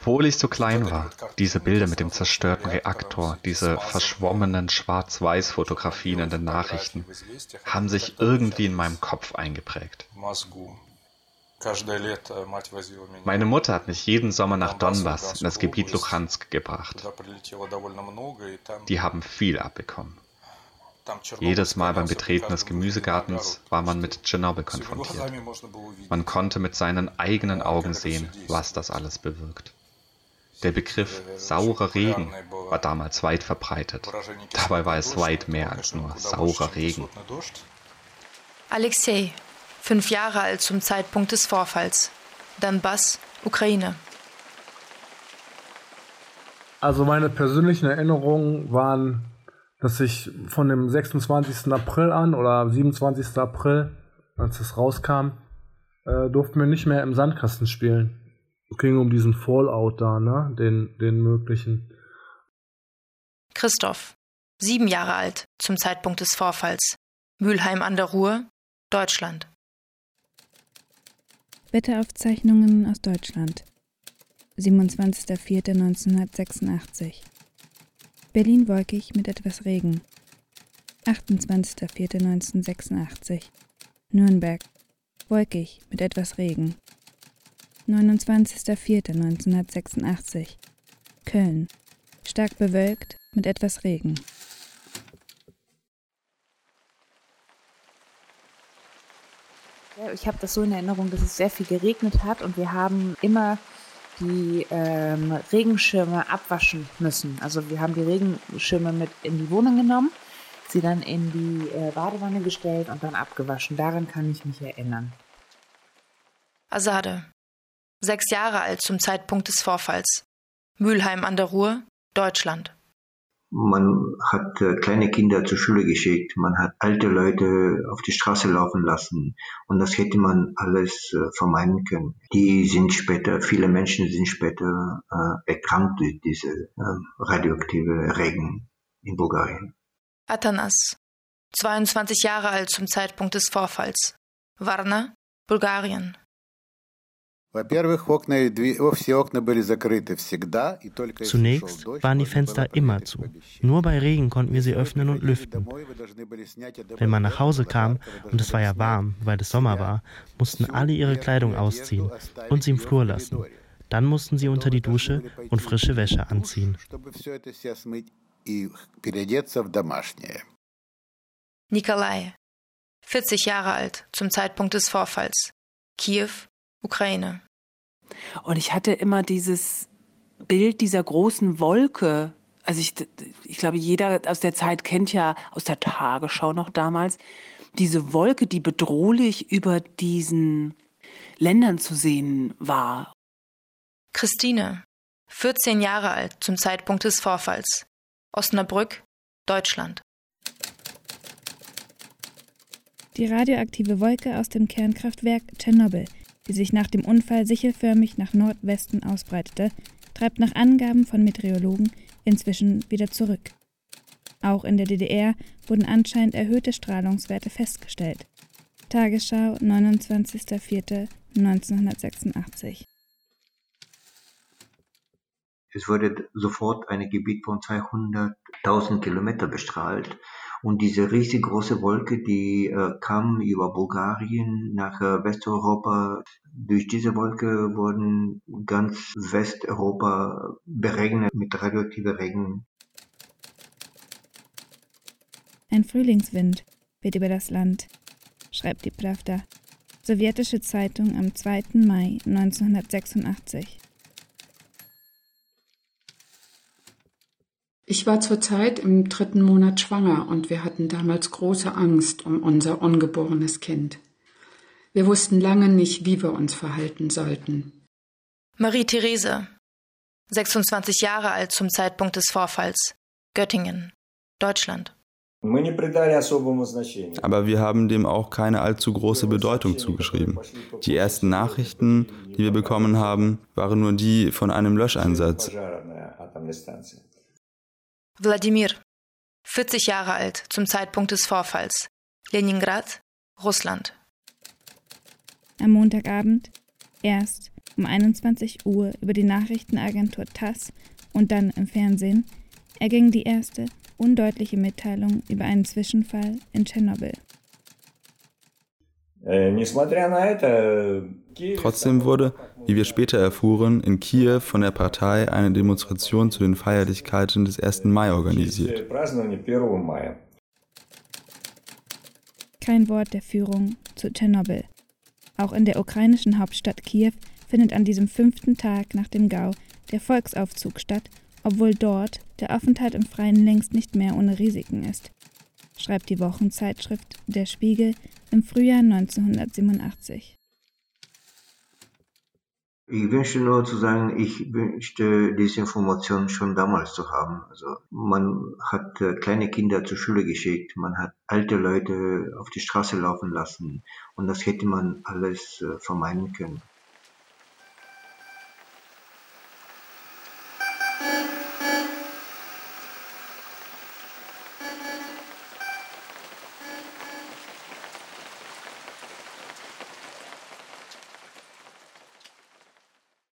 Obwohl ich so klein war, diese Bilder mit dem zerstörten Reaktor, diese verschwommenen Schwarz-Weiß-Fotografien in den Nachrichten, haben sich irgendwie in meinem Kopf eingeprägt. Meine Mutter hat mich jeden Sommer nach Donbass, in das Gebiet Luhansk, gebracht. Die haben viel abbekommen. Jedes Mal beim Betreten des Gemüsegartens war man mit Tschernobyl konfrontiert. Man konnte mit seinen eigenen Augen sehen, was das alles bewirkt. Der Begriff saurer Regen war damals weit verbreitet. Dabei war es weit mehr als nur saurer Regen. Alexei, fünf Jahre alt zum Zeitpunkt des Vorfalls. Donbass, Ukraine. Also meine persönlichen Erinnerungen waren, dass ich von dem 26. April an oder 27. April, als es rauskam, äh, durften wir nicht mehr im Sandkasten spielen. Es ging um diesen Fallout da, ne? Den, den möglichen. Christoph, sieben Jahre alt zum Zeitpunkt des Vorfalls. Mülheim an der Ruhr, Deutschland. Wetteraufzeichnungen aus Deutschland. 27.04.1986. Berlin wolkig mit etwas Regen. 28.04.1986. Nürnberg wolkig mit etwas Regen. 29.04.1986. Köln. Stark bewölkt mit etwas Regen. Ich habe das so in Erinnerung, dass es sehr viel geregnet hat und wir haben immer die ähm, Regenschirme abwaschen müssen. Also wir haben die Regenschirme mit in die Wohnung genommen, sie dann in die äh, Badewanne gestellt und dann abgewaschen. Daran kann ich mich erinnern. Asade, sechs Jahre alt zum Zeitpunkt des Vorfalls. Mülheim an der Ruhr, Deutschland. Man hat äh, kleine Kinder zur Schule geschickt, man hat alte Leute auf die Straße laufen lassen und das hätte man alles äh, vermeiden können. Die sind später, viele Menschen sind später äh, erkrankt durch diese äh, radioaktive Regen in Bulgarien. Atanas, 22 Jahre alt zum Zeitpunkt des Vorfalls. Varna, Bulgarien. Zunächst waren die Fenster immer zu. Nur bei Regen konnten wir sie öffnen und lüften. Wenn man nach Hause kam, und es war ja warm, weil es Sommer war, mussten alle ihre Kleidung ausziehen und sie im Flur lassen. Dann mussten sie unter die Dusche und frische Wäsche anziehen. Nikolai, 40 Jahre alt zum Zeitpunkt des Vorfalls. Kiew, Ukraine. Und ich hatte immer dieses Bild dieser großen Wolke. Also ich, ich glaube, jeder aus der Zeit kennt ja aus der Tagesschau noch damals diese Wolke, die bedrohlich über diesen Ländern zu sehen war. Christine, 14 Jahre alt zum Zeitpunkt des Vorfalls. Osnabrück, Deutschland. Die radioaktive Wolke aus dem Kernkraftwerk Tschernobyl die sich nach dem Unfall sichelförmig nach Nordwesten ausbreitete, treibt nach Angaben von Meteorologen inzwischen wieder zurück. Auch in der DDR wurden anscheinend erhöhte Strahlungswerte festgestellt. Tagesschau, 29.04.1986. Es wurde sofort ein Gebiet von 200.000 Kilometer bestrahlt und diese riesengroße Wolke, die äh, kam über Bulgarien nach äh, Westeuropa. Durch diese Wolke wurden ganz Westeuropa beregnet mit radioaktiver Regen. Ein Frühlingswind weht über das Land, schreibt die Pravda, sowjetische Zeitung am 2. Mai 1986. Ich war zurzeit im dritten Monat schwanger und wir hatten damals große Angst um unser ungeborenes Kind. Wir wussten lange nicht, wie wir uns verhalten sollten. Marie-Therese, 26 Jahre alt zum Zeitpunkt des Vorfalls, Göttingen, Deutschland. Aber wir haben dem auch keine allzu große Bedeutung zugeschrieben. Die ersten Nachrichten, die wir bekommen haben, waren nur die von einem Löscheinsatz. Wladimir, 40 Jahre alt zum Zeitpunkt des Vorfalls, Leningrad, Russland. Am Montagabend, erst um 21 Uhr über die Nachrichtenagentur TASS und dann im Fernsehen erging die erste undeutliche Mitteilung über einen Zwischenfall in Tschernobyl. Trotzdem wurde, wie wir später erfuhren, in Kiew von der Partei eine Demonstration zu den Feierlichkeiten des 1. Mai organisiert. Kein Wort der Führung zu Tschernobyl. Auch in der ukrainischen Hauptstadt Kiew findet an diesem fünften Tag nach dem Gau der Volksaufzug statt, obwohl dort der Aufenthalt im Freien längst nicht mehr ohne Risiken ist, schreibt die Wochenzeitschrift Der Spiegel im Frühjahr 1987. Ich wünsche nur zu sagen, ich wünschte diese Information schon damals zu haben. Also man hat äh, kleine Kinder zur Schule geschickt, man hat alte Leute auf die Straße laufen lassen und das hätte man alles äh, vermeiden können.